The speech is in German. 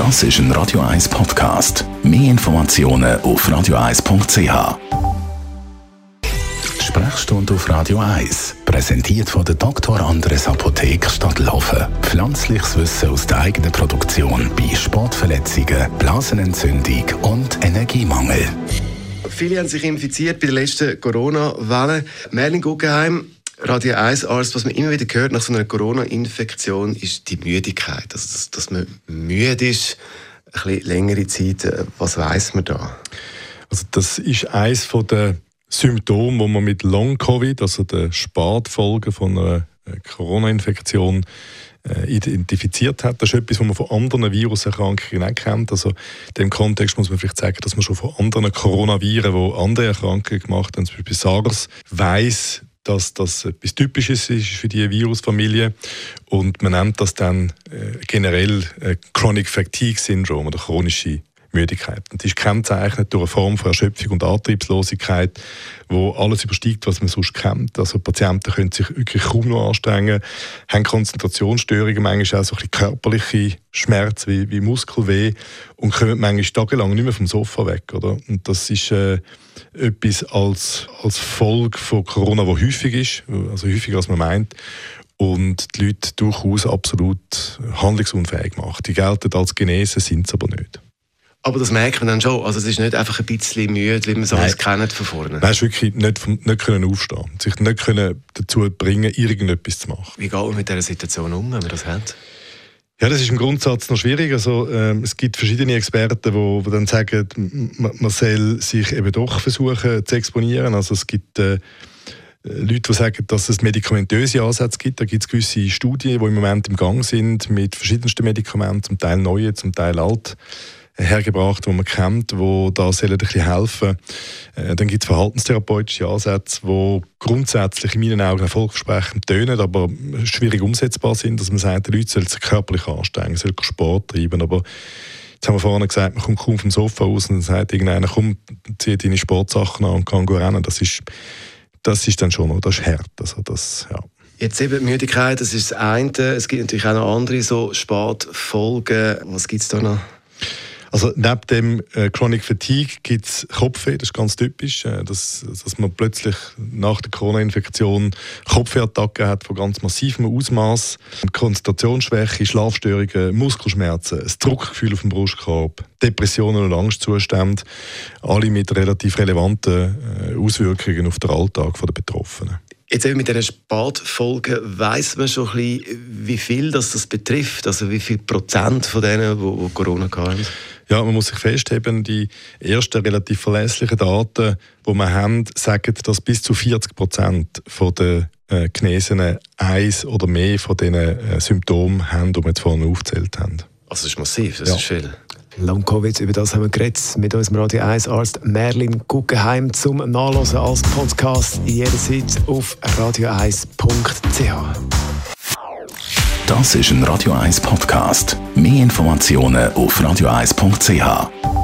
Das ist ein Radio 1 Podcast. Mehr Informationen auf radio1.ch. Sprechstunde auf Radio 1, präsentiert von der Dr. Andres Apotheke Stadtlaufen. Pflanzliches Wissen aus der eigenen Produktion bei Sportverletzungen, Blasenentzündung und Energiemangel. Viele haben sich infiziert bei der letzten Corona-Welle. Merlin Guggenheim, Radio 1 Arzt, was man immer wieder hört nach so einer Corona-Infektion, ist die Müdigkeit. Also, dass, dass man müde ist, ein bisschen längere Zeit. Was weiß man da? Also das ist eines der Symptome, die man mit Long-Covid, also den Spätfolgen von einer äh, Corona-Infektion, äh, identifiziert hat. Das ist etwas, was man von anderen Viruserkrankungen auch kennt. Also in dem Kontext muss man vielleicht sagen, dass man schon von anderen Coronaviren, die andere Erkrankungen gemacht haben, zum Beispiel SARS, weiß, dass das etwas Typisches ist für diese Virusfamilie. Und man nennt das dann äh, generell äh, Chronic Fatigue Syndrome oder chronische Müdigkeit. Und die ist kennzeichnet durch eine Form von Erschöpfung und Antriebslosigkeit, wo alles übersteigt, was man sonst kennt. Also Patienten können sich wirklich kaum noch anstrengen, haben Konzentrationsstörungen, manchmal auch so ein bisschen körperliche Schmerz wie, wie Muskelweh und kommen manchmal tagelang nicht mehr vom Sofa weg. Oder? Und das ist äh, etwas als, als Folge von Corona, wo häufig ist, also häufiger als man meint und die Leute durchaus absolut handlungsunfähig macht. Die gelten als genesen, sind es aber nicht. Aber das merkt man dann schon. Also es ist nicht einfach ein bisschen müde, wie man es alles kennt von vorne. Nein, es ist wirklich nicht, nicht können aufstehen. Sich nicht können dazu bringen, irgendetwas zu machen. Wie geht man mit dieser Situation um, wenn man das hat? Ja, das ist im Grundsatz noch schwierig. Also, ähm, es gibt verschiedene Experten, die, dann sagen, man, man soll sich eben doch versuchen zu exponieren. Also es gibt äh, Leute, die sagen, dass es medikamentöse Ansätze gibt. Da gibt es gewisse Studien, die im Moment im Gang sind mit verschiedensten Medikamenten, zum Teil neue, zum Teil alt hergebracht, die man kennt, die da sollen ein bisschen helfen äh, Dann gibt es verhaltenstherapeutische Ansätze, die grundsätzlich in meinen Augen erfolgversprechend tönen, aber schwierig umsetzbar sind, dass man sagt, die Leute sollen sich körperlich anstrengen, sollen Sport treiben, aber Jetzt haben wir vorhin gesagt, man kommt kaum vom Sofa aus und dann sagt irgendeiner, komm, zieh deine Sportsachen an und kann rennen. Das ist, das ist dann schon das ist hart. Also das, ja. Jetzt eben Müdigkeit, das ist das eine. Es gibt natürlich auch noch andere so Sportfolgen. Was gibt es da noch? Also neben dem äh, Chronic Fatigue gibt es Kopfweh, das ist ganz typisch, äh, dass, dass man plötzlich nach der Corona-Infektion Kopfwehattacken hat von ganz massivem Ausmaß, Konzentrationsschwäche, Schlafstörungen, Muskelschmerzen, das Druckgefühl auf dem Brustkorb, Depressionen und Angstzustände, alle mit relativ relevanten äh, Auswirkungen auf den Alltag der Betroffenen. Jetzt eben mit dieser Spätfolge weiß man schon ein bisschen, wie viel das, das betrifft, also wie viel Prozent von denen, die, die Corona haben. Ja, man muss sich festheben, die ersten relativ verlässlichen Daten, die wir haben, sagen, dass bis zu 40 Prozent der äh, Genesenen eins oder mehr von diesen äh, Symptomen haben, die wir jetzt vorhin aufgezählt haben. Also das ist massiv, das ja. ist viel. Long-Covid, über das haben wir geredet mit unserem Radio 1 Arzt Merlin Guggenheim zum Nachlesen als Podcast jederzeit auf radio1.ch. Das ist ein Radio 1 Podcast. Mehr Informationen auf radio1.ch.